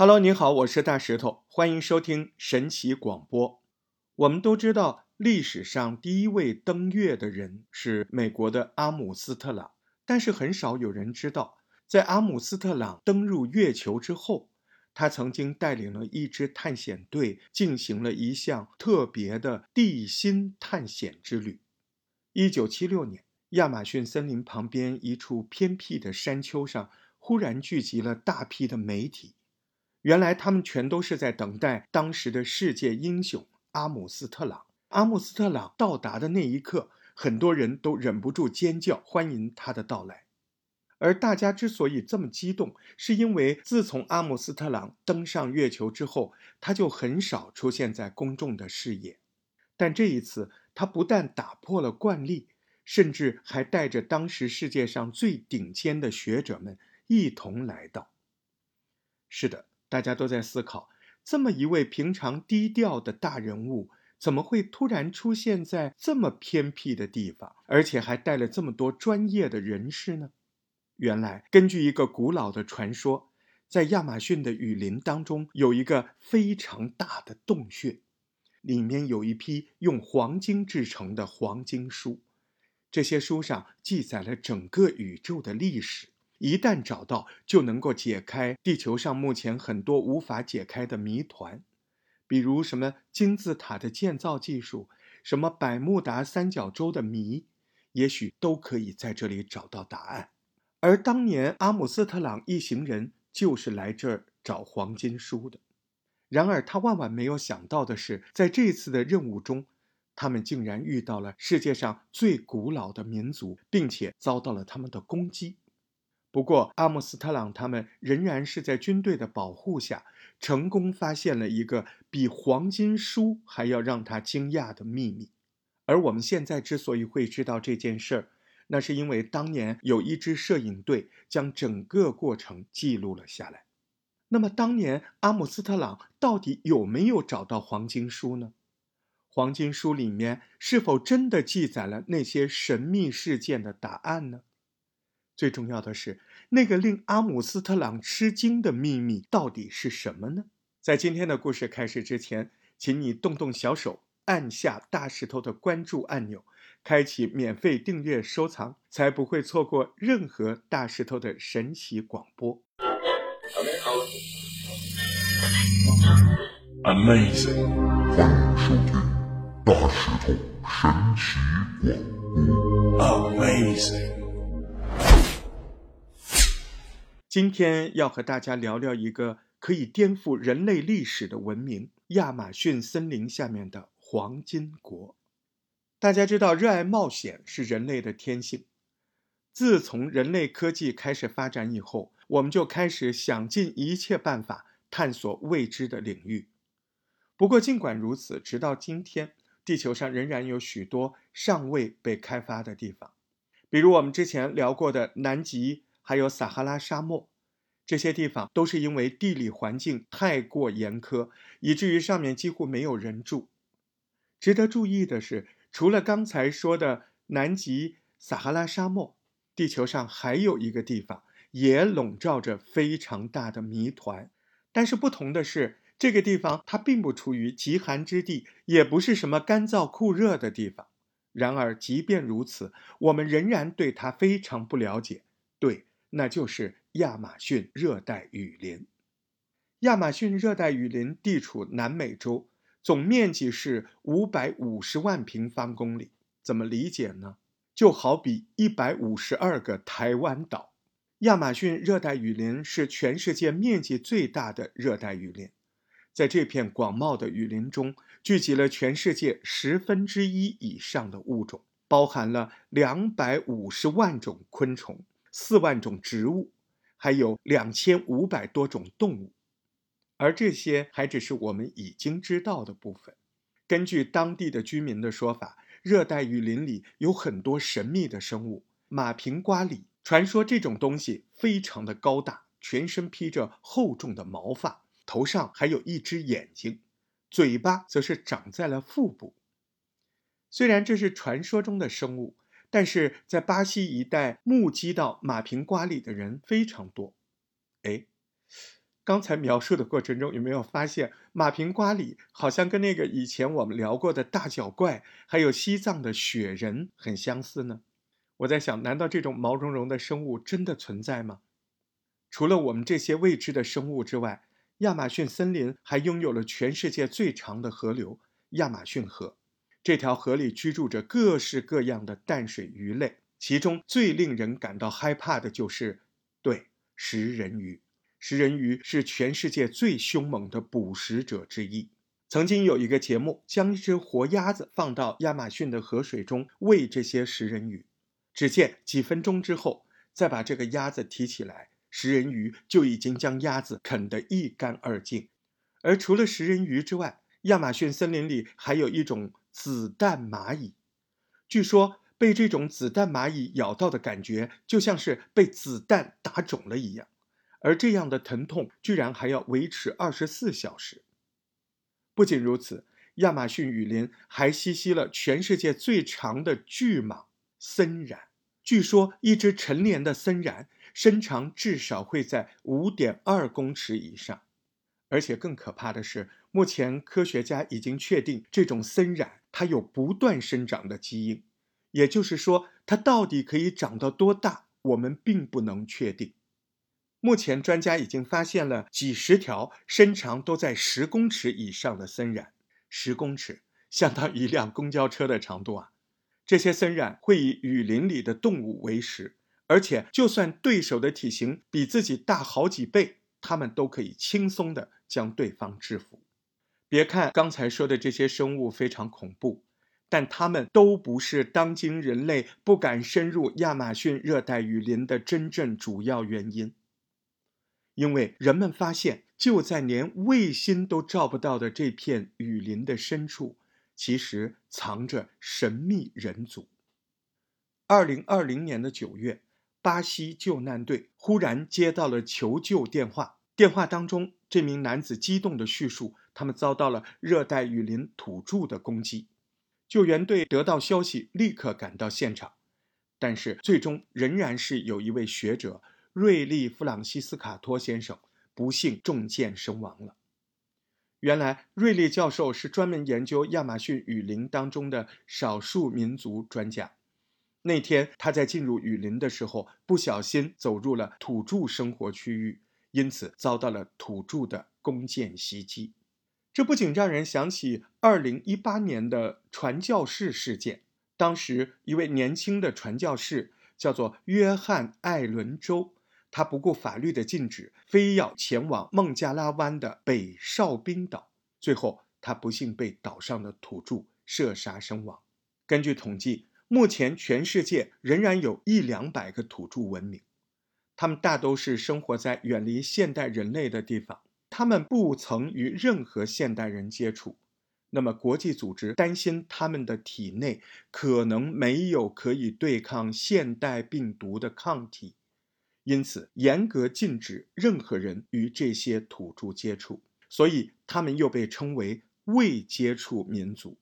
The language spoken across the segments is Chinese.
Hello，你好，我是大石头，欢迎收听神奇广播。我们都知道，历史上第一位登月的人是美国的阿姆斯特朗，但是很少有人知道，在阿姆斯特朗登入月球之后，他曾经带领了一支探险队进行了一项特别的地心探险之旅。一九七六年，亚马逊森林旁边一处偏僻的山丘上，忽然聚集了大批的媒体。原来他们全都是在等待当时的世界英雄阿姆斯特朗。阿姆斯特朗到达的那一刻，很多人都忍不住尖叫，欢迎他的到来。而大家之所以这么激动，是因为自从阿姆斯特朗登上月球之后，他就很少出现在公众的视野。但这一次，他不但打破了惯例，甚至还带着当时世界上最顶尖的学者们一同来到。是的。大家都在思考，这么一位平常低调的大人物，怎么会突然出现在这么偏僻的地方，而且还带了这么多专业的人士呢？原来，根据一个古老的传说，在亚马逊的雨林当中有一个非常大的洞穴，里面有一批用黄金制成的黄金书，这些书上记载了整个宇宙的历史。一旦找到，就能够解开地球上目前很多无法解开的谜团，比如什么金字塔的建造技术，什么百慕达三角洲的谜，也许都可以在这里找到答案。而当年阿姆斯特朗一行人就是来这儿找黄金书的。然而他万万没有想到的是，在这次的任务中，他们竟然遇到了世界上最古老的民族，并且遭到了他们的攻击。不过，阿姆斯特朗他们仍然是在军队的保护下，成功发现了一个比黄金书还要让他惊讶的秘密。而我们现在之所以会知道这件事儿，那是因为当年有一支摄影队将整个过程记录了下来。那么，当年阿姆斯特朗到底有没有找到黄金书呢？黄金书里面是否真的记载了那些神秘事件的答案呢？最重要的是，那个令阿姆斯特朗吃惊的秘密到底是什么呢？在今天的故事开始之前，请你动动小手，按下大石头的关注按钮，开启免费订阅收藏，才不会错过任何大石头的神奇广播。Amazing，欢迎收听大石头神奇广播。Amazing。今天要和大家聊聊一个可以颠覆人类历史的文明——亚马逊森林下面的黄金国。大家知道，热爱冒险是人类的天性。自从人类科技开始发展以后，我们就开始想尽一切办法探索未知的领域。不过，尽管如此，直到今天，地球上仍然有许多尚未被开发的地方，比如我们之前聊过的南极。还有撒哈拉沙漠，这些地方都是因为地理环境太过严苛，以至于上面几乎没有人住。值得注意的是，除了刚才说的南极、撒哈拉沙漠，地球上还有一个地方也笼罩着非常大的谜团。但是不同的是，这个地方它并不处于极寒之地，也不是什么干燥酷热的地方。然而，即便如此，我们仍然对它非常不了解。对。那就是亚马逊热带雨林。亚马逊热带雨林地处南美洲，总面积是五百五十万平方公里。怎么理解呢？就好比一百五十二个台湾岛。亚马逊热带雨林是全世界面积最大的热带雨林，在这片广袤的雨林中，聚集了全世界十分之一以上的物种，包含了两百五十万种昆虫。四万种植物，还有两千五百多种动物，而这些还只是我们已经知道的部分。根据当地的居民的说法，热带雨林里有很多神秘的生物。马平瓜里传说这种东西非常的高大，全身披着厚重的毛发，头上还有一只眼睛，嘴巴则是长在了腹部。虽然这是传说中的生物。但是在巴西一带目击到马平瓜里的人非常多，哎，刚才描述的过程中，有没有发现马平瓜里好像跟那个以前我们聊过的大脚怪，还有西藏的雪人很相似呢？我在想，难道这种毛茸茸的生物真的存在吗？除了我们这些未知的生物之外，亚马逊森林还拥有了全世界最长的河流——亚马逊河。这条河里居住着各式各样的淡水鱼类，其中最令人感到害怕的就是，对，食人鱼。食人鱼是全世界最凶猛的捕食者之一。曾经有一个节目，将一只活鸭子放到亚马逊的河水中喂这些食人鱼。只见几分钟之后，再把这个鸭子提起来，食人鱼就已经将鸭子啃得一干二净。而除了食人鱼之外，亚马逊森林里还有一种子弹蚂蚁。据说被这种子弹蚂蚁咬到的感觉，就像是被子弹打肿了一样。而这样的疼痛居然还要维持二十四小时。不仅如此，亚马逊雨林还栖息了全世界最长的巨蟒森蚺。据说，一只成年的森蚺身长至少会在五点二公尺以上。而且更可怕的是，目前科学家已经确定，这种森蚺它有不断生长的基因。也就是说，它到底可以长到多大，我们并不能确定。目前，专家已经发现了几十条身长都在十公尺以上的森蚺。十公尺相当于一辆公交车的长度啊！这些森蚺会以雨林里的动物为食，而且就算对手的体型比自己大好几倍，它们都可以轻松地将对方制服。别看刚才说的这些生物非常恐怖，但它们都不是当今人类不敢深入亚马逊热带雨林的真正主要原因。因为人们发现，就在连卫星都照不到的这片雨林的深处，其实藏着神秘人族。二零二零年的九月，巴西救难队忽然接到了求救电话，电话当中，这名男子激动地叙述，他们遭到了热带雨林土著的攻击。救援队得到消息，立刻赶到现场，但是最终仍然是有一位学者。瑞利·弗朗西斯卡托先生不幸中箭身亡了。原来，瑞利教授是专门研究亚马逊雨林当中的少数民族专家。那天，他在进入雨林的时候，不小心走入了土著生活区域，因此遭到了土著的弓箭袭击。这不仅让人想起2018年的传教士事件，当时一位年轻的传教士叫做约翰·艾伦州。他不顾法律的禁止，非要前往孟加拉湾的北哨兵岛。最后，他不幸被岛上的土著射杀身亡。根据统计，目前全世界仍然有一两百个土著文明，他们大都是生活在远离现代人类的地方。他们不曾与任何现代人接触。那么，国际组织担心他们的体内可能没有可以对抗现代病毒的抗体。因此，严格禁止任何人与这些土著接触，所以他们又被称为未接触民族。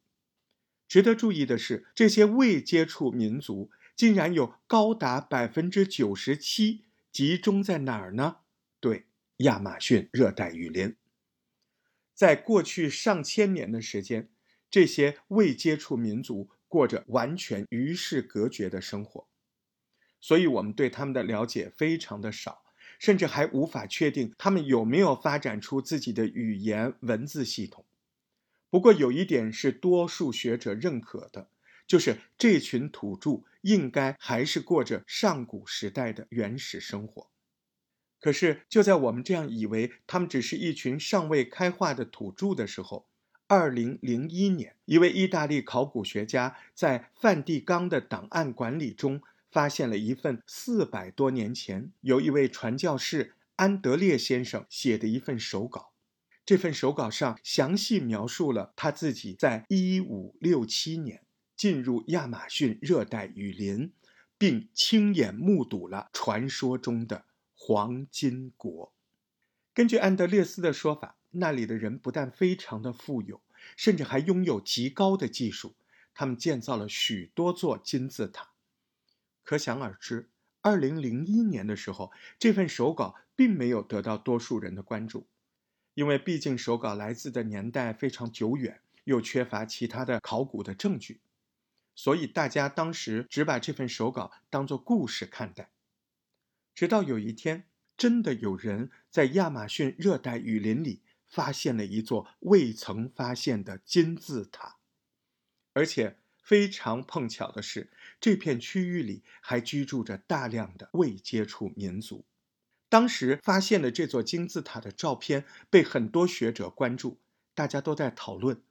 值得注意的是，这些未接触民族竟然有高达百分之九十七集中在哪儿呢？亚马逊热带雨林。在过去上千年的时间，这些未接触民族过着完全与世隔绝的生活。所以，我们对他们的了解非常的少，甚至还无法确定他们有没有发展出自己的语言文字系统。不过，有一点是多数学者认可的，就是这群土著应该还是过着上古时代的原始生活。可是，就在我们这样以为他们只是一群尚未开化的土著的时候，二零零一年，一位意大利考古学家在梵蒂冈的档案馆里中。发现了一份四百多年前由一位传教士安德烈先生写的一份手稿。这份手稿上详细描述了他自己在1567年进入亚马逊热带雨林，并亲眼目睹了传说中的黄金国。根据安德烈斯的说法，那里的人不但非常的富有，甚至还拥有极高的技术。他们建造了许多座金字塔。可想而知，二零零一年的时候，这份手稿并没有得到多数人的关注，因为毕竟手稿来自的年代非常久远，又缺乏其他的考古的证据，所以大家当时只把这份手稿当作故事看待。直到有一天，真的有人在亚马逊热带雨林里发现了一座未曾发现的金字塔，而且。非常碰巧的是，这片区域里还居住着大量的未接触民族。当时发现的这座金字塔的照片被很多学者关注，大家都在讨论，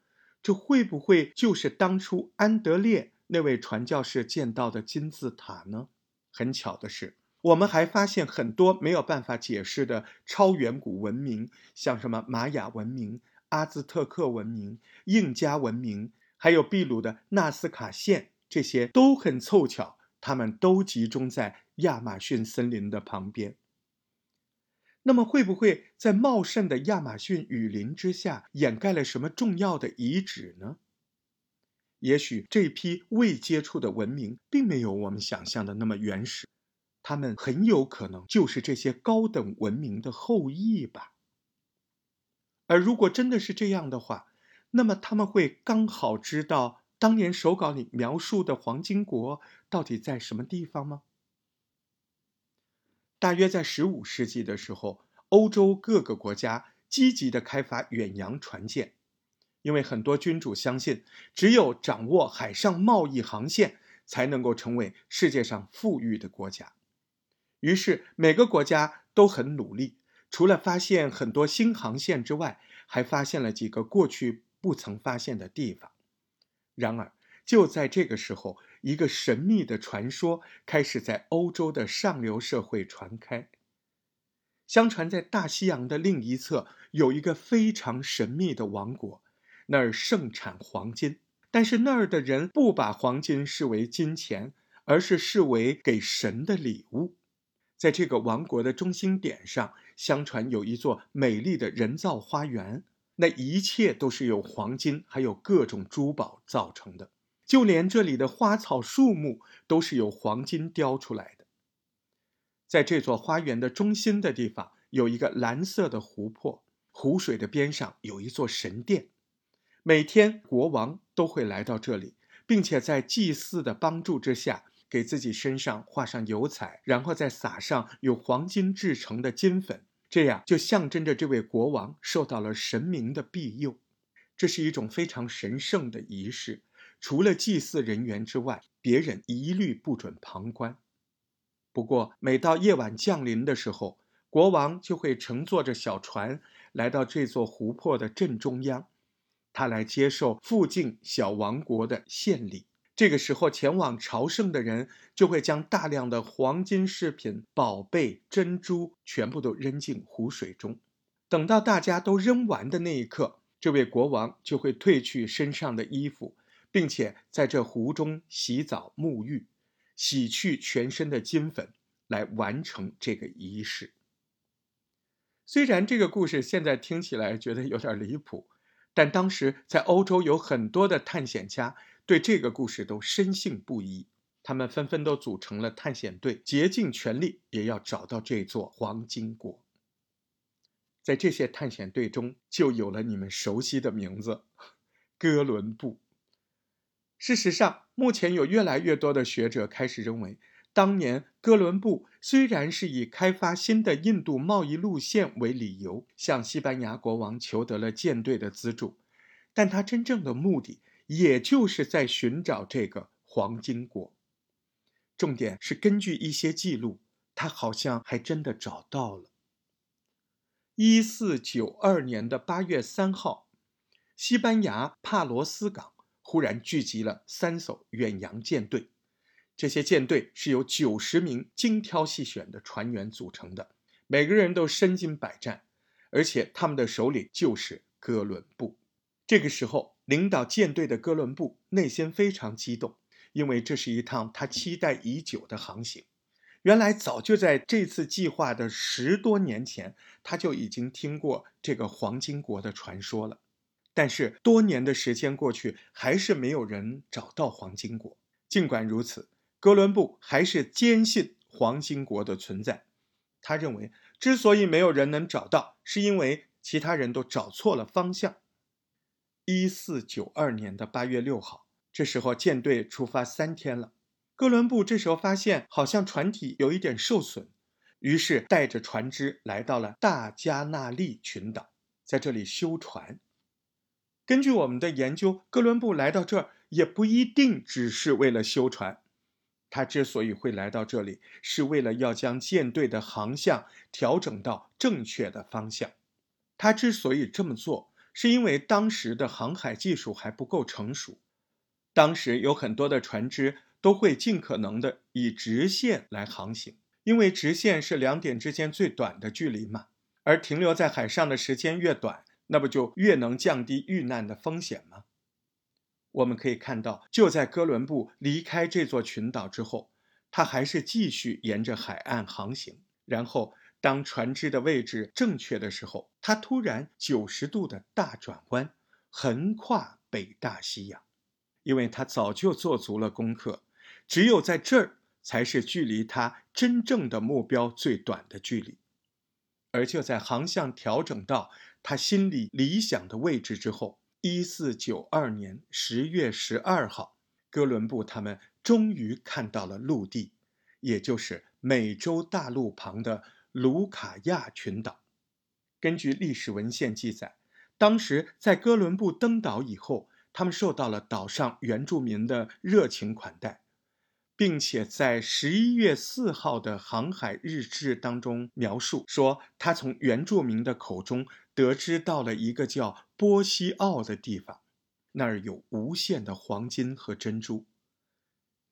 这会不会就是当初安德烈那位传教士见到的金字塔呢？很巧的是，我们还发现很多没有办法解释的超远古文明，像什么玛雅文明、阿兹特克文明、印加文明。还有秘鲁的纳斯卡县，这些都很凑巧，他们都集中在亚马逊森林的旁边。那么，会不会在茂盛的亚马逊雨林之下掩盖了什么重要的遗址呢？也许这批未接触的文明并没有我们想象的那么原始，他们很有可能就是这些高等文明的后裔吧。而如果真的是这样的话，那么他们会刚好知道当年手稿里描述的黄金国到底在什么地方吗？大约在十五世纪的时候，欧洲各个国家积极的开发远洋船舰，因为很多君主相信，只有掌握海上贸易航线，才能够成为世界上富裕的国家。于是每个国家都很努力，除了发现很多新航线之外，还发现了几个过去。不曾发现的地方。然而，就在这个时候，一个神秘的传说开始在欧洲的上流社会传开。相传，在大西洋的另一侧有一个非常神秘的王国，那儿盛产黄金。但是那儿的人不把黄金视为金钱，而是视为给神的礼物。在这个王国的中心点上，相传有一座美丽的人造花园。那一切都是由黄金还有各种珠宝造成的，就连这里的花草树木都是由黄金雕出来的。在这座花园的中心的地方，有一个蓝色的湖泊，湖水的边上有一座神殿。每天国王都会来到这里，并且在祭祀的帮助之下，给自己身上画上油彩，然后再撒上有黄金制成的金粉。这样就象征着这位国王受到了神明的庇佑，这是一种非常神圣的仪式。除了祭祀人员之外，别人一律不准旁观。不过，每到夜晚降临的时候，国王就会乘坐着小船来到这座湖泊的正中央，他来接受附近小王国的献礼。这个时候，前往朝圣的人就会将大量的黄金饰品、宝贝、珍珠全部都扔进湖水中。等到大家都扔完的那一刻，这位国王就会褪去身上的衣服，并且在这湖中洗澡沐浴，洗去全身的金粉，来完成这个仪式。虽然这个故事现在听起来觉得有点离谱，但当时在欧洲有很多的探险家。对这个故事都深信不疑，他们纷纷都组成了探险队，竭尽全力也要找到这座黄金国。在这些探险队中，就有了你们熟悉的名字——哥伦布。事实上，目前有越来越多的学者开始认为，当年哥伦布虽然是以开发新的印度贸易路线为理由，向西班牙国王求得了舰队的资助，但他真正的目的。也就是在寻找这个黄金国。重点是根据一些记录，他好像还真的找到了。一四九二年的八月三号，西班牙帕罗斯港忽然聚集了三艘远洋舰队，这些舰队是由九十名精挑细选的船员组成的，每个人都身经百战，而且他们的首领就是哥伦布。这个时候。领导舰队的哥伦布内心非常激动，因为这是一趟他期待已久的航行。原来早就在这次计划的十多年前，他就已经听过这个黄金国的传说了。但是多年的时间过去，还是没有人找到黄金国。尽管如此，哥伦布还是坚信黄金国的存在。他认为，之所以没有人能找到，是因为其他人都找错了方向。一四九二年的八月六号，这时候舰队出发三天了。哥伦布这时候发现，好像船体有一点受损，于是带着船只来到了大加那利群岛，在这里修船。根据我们的研究，哥伦布来到这儿也不一定只是为了修船。他之所以会来到这里，是为了要将舰队的航向调整到正确的方向。他之所以这么做，是因为当时的航海技术还不够成熟。当时有很多的船只都会尽可能的以直线来航行，因为直线是两点之间最短的距离嘛。而停留在海上的时间越短，那不就越能降低遇难的风险吗？我们可以看到，就在哥伦布离开这座群岛之后，他还是继续沿着海岸航行。然后，当船只的位置正确的时候，他突然九十度的大转弯，横跨北大西洋。因为他早就做足了功课，只有在这儿才是距离他真正的目标最短的距离。而就在航向调整到他心里理想的位置之后。一四九二年十月十二号，哥伦布他们终于看到了陆地，也就是美洲大陆旁的卢卡亚群岛。根据历史文献记载，当时在哥伦布登岛以后，他们受到了岛上原住民的热情款待，并且在十一月四号的航海日志当中描述说，他从原住民的口中。得知到了一个叫波西奥的地方，那儿有无限的黄金和珍珠。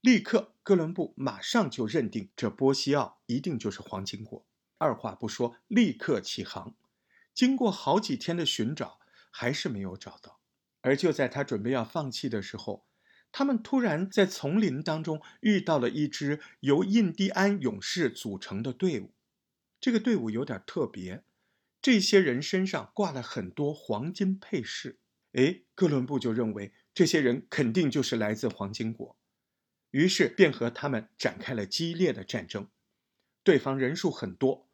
立刻，哥伦布马上就认定这波西奥一定就是黄金国，二话不说，立刻起航。经过好几天的寻找，还是没有找到。而就在他准备要放弃的时候，他们突然在丛林当中遇到了一支由印第安勇士组成的队伍。这个队伍有点特别。这些人身上挂了很多黄金配饰，哎，哥伦布就认为这些人肯定就是来自黄金国，于是便和他们展开了激烈的战争。对方人数很多，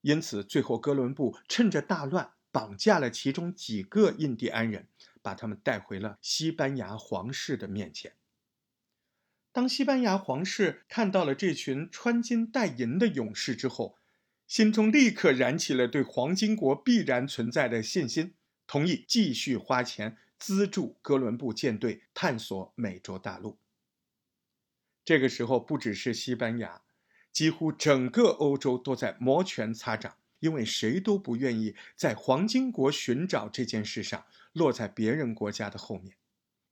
因此最后哥伦布趁着大乱绑架了其中几个印第安人，把他们带回了西班牙皇室的面前。当西班牙皇室看到了这群穿金戴银的勇士之后，心中立刻燃起了对黄金国必然存在的信心，同意继续花钱资助哥伦布舰队探索美洲大陆。这个时候，不只是西班牙，几乎整个欧洲都在摩拳擦掌，因为谁都不愿意在黄金国寻找这件事上落在别人国家的后面。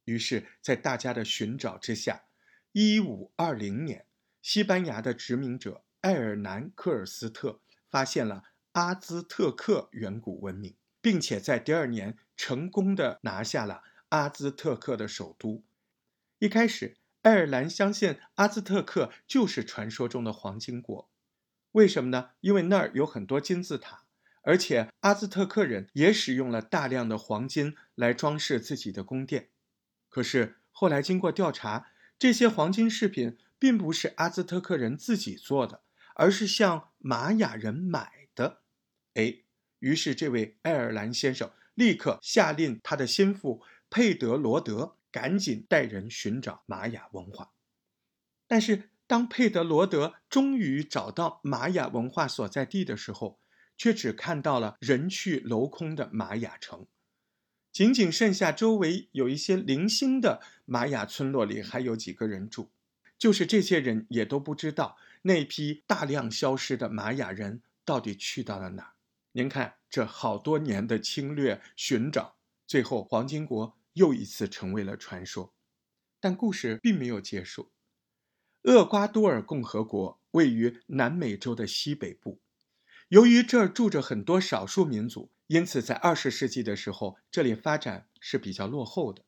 于是，在大家的寻找之下，一五二零年，西班牙的殖民者埃尔南科尔斯特。发现了阿兹特克远古文明，并且在第二年成功的拿下了阿兹特克的首都。一开始，爱尔兰相信阿兹特克就是传说中的黄金国，为什么呢？因为那儿有很多金字塔，而且阿兹特克人也使用了大量的黄金来装饰自己的宫殿。可是后来经过调查，这些黄金饰品并不是阿兹特克人自己做的。而是向玛雅人买的，哎，于是这位爱尔兰先生立刻下令他的心腹佩德罗德赶紧带人寻找玛雅文化。但是当佩德罗德终于找到玛雅文化所在地的时候，却只看到了人去楼空的玛雅城，仅仅剩下周围有一些零星的玛雅村落里还有几个人住，就是这些人也都不知道。那批大量消失的玛雅人到底去到了哪儿？您看，这好多年的侵略寻找，最后黄金国又一次成为了传说。但故事并没有结束。厄瓜多尔共和国位于南美洲的西北部，由于这儿住着很多少数民族，因此在二十世纪的时候，这里发展是比较落后的。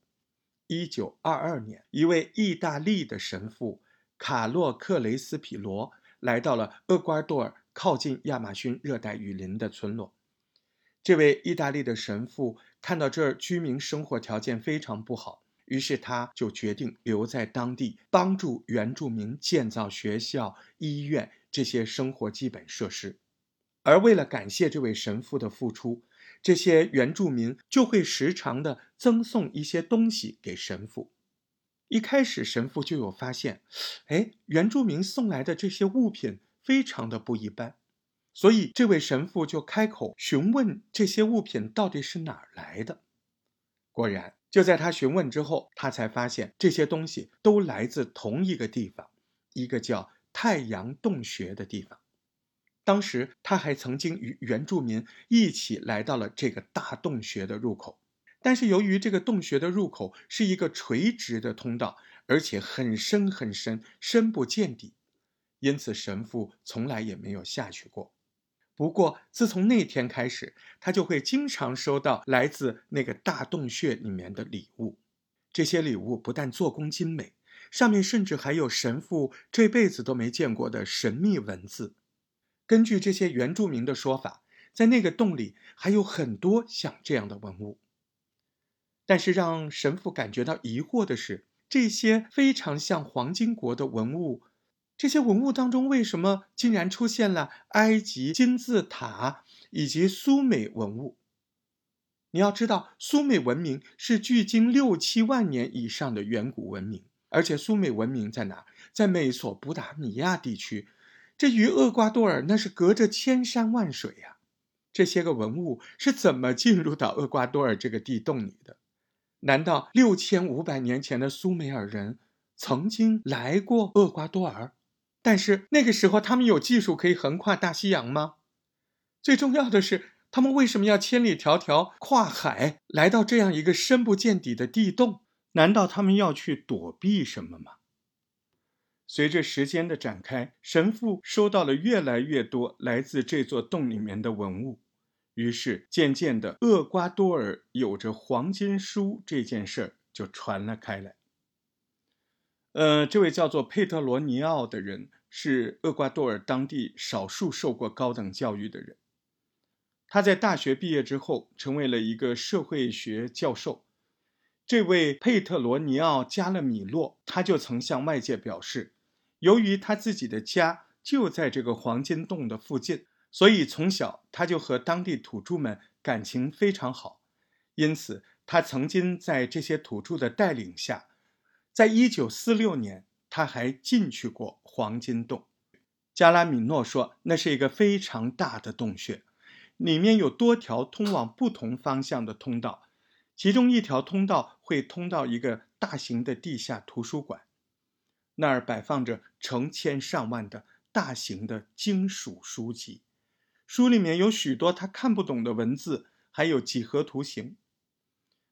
一九二二年，一位意大利的神父。卡洛克雷斯皮罗来到了厄瓜多尔靠近亚马逊热带雨林的村落。这位意大利的神父看到这儿居民生活条件非常不好，于是他就决定留在当地，帮助原住民建造学校、医院，这些生活基本设施。而为了感谢这位神父的付出，这些原住民就会时常的赠送一些东西给神父。一开始，神父就有发现，哎，原住民送来的这些物品非常的不一般，所以这位神父就开口询问这些物品到底是哪儿来的。果然，就在他询问之后，他才发现这些东西都来自同一个地方，一个叫太阳洞穴的地方。当时他还曾经与原住民一起来到了这个大洞穴的入口，但是由于这个洞穴的入口是一个垂直的通道，而且很深很深，深不见底，因此神父从来也没有下去过。不过自从那天开始，他就会经常收到来自那个大洞穴里面的礼物。这些礼物不但做工精美，上面甚至还有神父这辈子都没见过的神秘文字。根据这些原住民的说法，在那个洞里还有很多像这样的文物。但是让神父感觉到疑惑的是，这些非常像黄金国的文物，这些文物当中为什么竟然出现了埃及金字塔以及苏美文物？你要知道，苏美文明是距今六七万年以上的远古文明，而且苏美文明在哪？在美索不达米亚地区。这与厄瓜多尔那是隔着千山万水呀！这些个文物是怎么进入到厄瓜多尔这个地洞里的？难道六千五百年前的苏美尔人曾经来过厄瓜多尔？但是那个时候他们有技术可以横跨大西洋吗？最重要的是，他们为什么要千里迢迢跨海来到这样一个深不见底的地洞？难道他们要去躲避什么吗？随着时间的展开，神父收到了越来越多来自这座洞里面的文物，于是渐渐的，厄瓜多尔有着黄金书这件事儿就传了开来。呃，这位叫做佩特罗尼奥的人是厄瓜多尔当地少数受过高等教育的人，他在大学毕业之后成为了一个社会学教授。这位佩特罗尼奥加勒米洛，他就曾向外界表示。由于他自己的家就在这个黄金洞的附近，所以从小他就和当地土著们感情非常好。因此，他曾经在这些土著的带领下，在一九四六年，他还进去过黄金洞。加拉米诺说，那是一个非常大的洞穴，里面有多条通往不同方向的通道，其中一条通道会通到一个大型的地下图书馆。那儿摆放着成千上万的大型的金属书籍，书里面有许多他看不懂的文字，还有几何图形。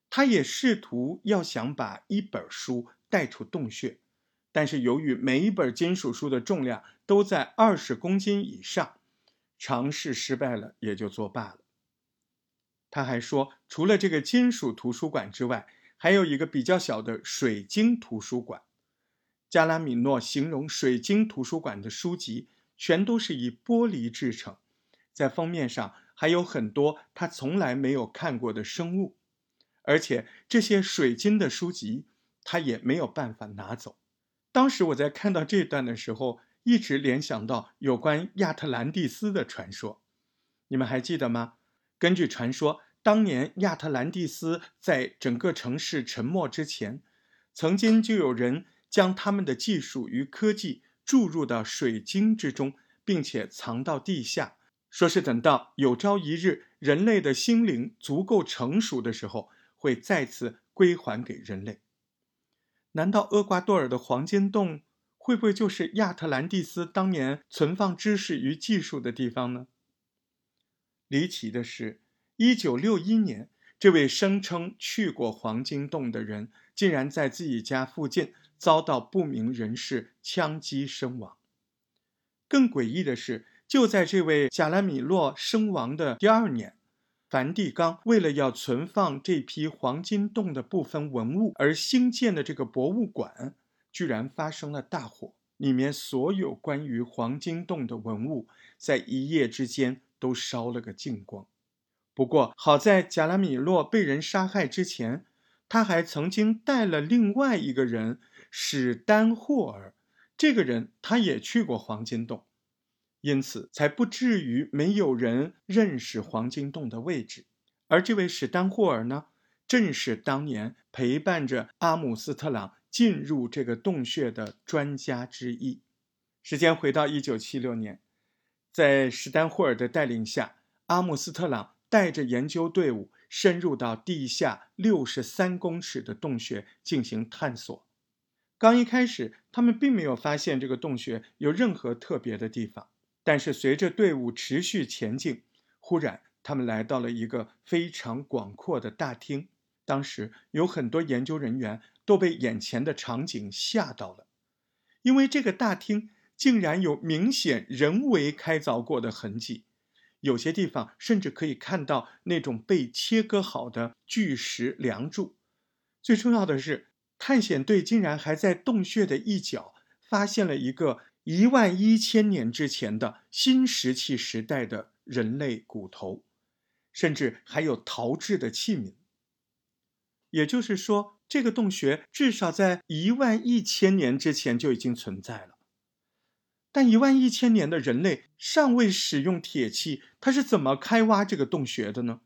他也试图要想把一本书带出洞穴，但是由于每一本金属书的重量都在二十公斤以上，尝试失败了，也就作罢了。他还说，除了这个金属图书馆之外，还有一个比较小的水晶图书馆。加拉米诺形容水晶图书馆的书籍全都是以玻璃制成，在封面上还有很多他从来没有看过的生物，而且这些水晶的书籍他也没有办法拿走。当时我在看到这段的时候，一直联想到有关亚特兰蒂斯的传说，你们还记得吗？根据传说，当年亚特兰蒂斯在整个城市沉没之前，曾经就有人。将他们的技术与科技注入到水晶之中，并且藏到地下，说是等到有朝一日人类的心灵足够成熟的时候，会再次归还给人类。难道厄瓜多尔的黄金洞会不会就是亚特兰蒂斯当年存放知识与技术的地方呢？离奇的是，一九六一年，这位声称去过黄金洞的人，竟然在自己家附近。遭到不明人士枪击身亡。更诡异的是，就在这位贾拉米洛身亡的第二年，梵蒂冈为了要存放这批黄金洞的部分文物而兴建的这个博物馆，居然发生了大火，里面所有关于黄金洞的文物在一夜之间都烧了个净光。不过好在贾拉米洛被人杀害之前，他还曾经带了另外一个人。史丹霍尔这个人，他也去过黄金洞，因此才不至于没有人认识黄金洞的位置。而这位史丹霍尔呢，正是当年陪伴着阿姆斯特朗进入这个洞穴的专家之一。时间回到一九七六年，在史丹霍尔的带领下，阿姆斯特朗带着研究队伍深入到地下六十三公尺的洞穴进行探索。刚一开始，他们并没有发现这个洞穴有任何特别的地方。但是随着队伍持续前进，忽然他们来到了一个非常广阔的大厅。当时有很多研究人员都被眼前的场景吓到了，因为这个大厅竟然有明显人为开凿过的痕迹，有些地方甚至可以看到那种被切割好的巨石梁柱。最重要的是，探险队竟然还在洞穴的一角发现了一个。一万一千年之前的新石器时代的人类骨头，甚至还有陶制的器皿。也就是说，这个洞穴至少在一万一千年之前就已经存在了。但一万一千年的人类尚未使用铁器，他是怎么开挖这个洞穴的呢？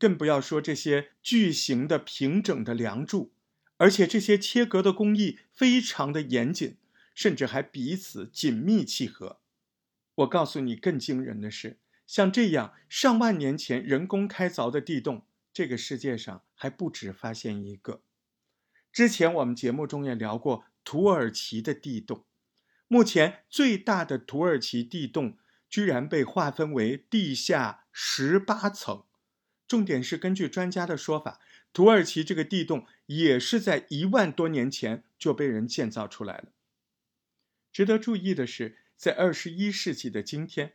更不要说这些巨型的平整的梁柱，而且这些切割的工艺非常的严谨。甚至还彼此紧密契合。我告诉你，更惊人的是，像这样上万年前人工开凿的地洞，这个世界上还不止发现一个。之前我们节目中也聊过土耳其的地洞，目前最大的土耳其地洞居然被划分为地下十八层。重点是，根据专家的说法，土耳其这个地洞也是在一万多年前就被人建造出来了。值得注意的是，在二十一世纪的今天，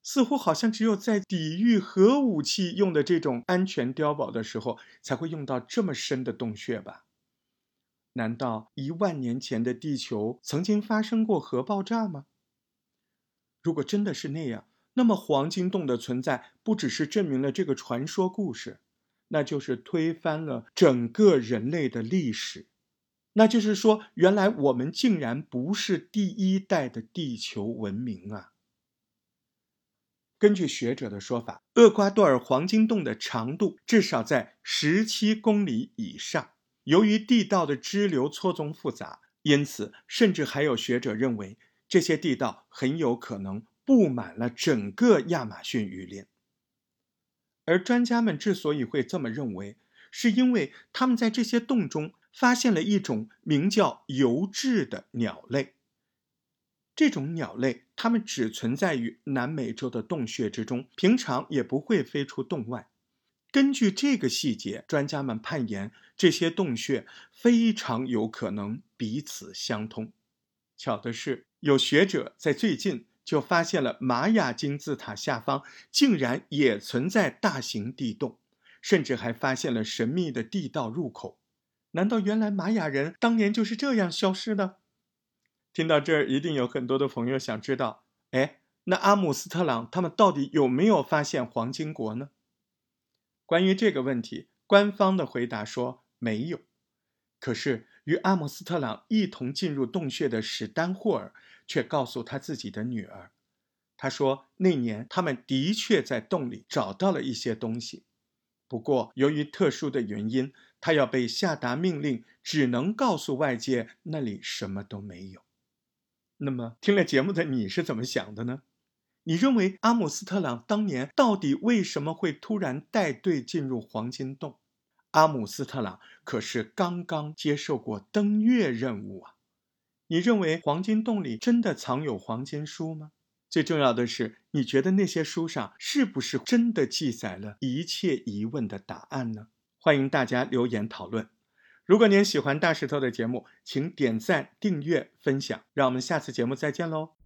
似乎好像只有在抵御核武器用的这种安全碉堡的时候，才会用到这么深的洞穴吧？难道一万年前的地球曾经发生过核爆炸吗？如果真的是那样，那么黄金洞的存在不只是证明了这个传说故事，那就是推翻了整个人类的历史。那就是说，原来我们竟然不是第一代的地球文明啊！根据学者的说法，厄瓜多尔黄金洞的长度至少在十七公里以上。由于地道的支流错综复杂，因此甚至还有学者认为，这些地道很有可能布满了整个亚马逊雨林。而专家们之所以会这么认为，是因为他们在这些洞中。发现了一种名叫油质的鸟类。这种鸟类，它们只存在于南美洲的洞穴之中，平常也不会飞出洞外。根据这个细节，专家们判言，这些洞穴非常有可能彼此相通。巧的是，有学者在最近就发现了玛雅金字塔下方竟然也存在大型地洞，甚至还发现了神秘的地道入口。难道原来玛雅人当年就是这样消失的？听到这儿，一定有很多的朋友想知道：哎，那阿姆斯特朗他们到底有没有发现黄金国呢？关于这个问题，官方的回答说没有。可是与阿姆斯特朗一同进入洞穴的史丹霍尔却告诉他自己的女儿，他说那年他们的确在洞里找到了一些东西，不过由于特殊的原因。他要被下达命令，只能告诉外界那里什么都没有。那么，听了节目的你是怎么想的呢？你认为阿姆斯特朗当年到底为什么会突然带队进入黄金洞？阿姆斯特朗可是刚刚接受过登月任务啊！你认为黄金洞里真的藏有黄金书吗？最重要的是，你觉得那些书上是不是真的记载了一切疑问的答案呢？欢迎大家留言讨论。如果您喜欢大石头的节目，请点赞、订阅、分享。让我们下次节目再见喽！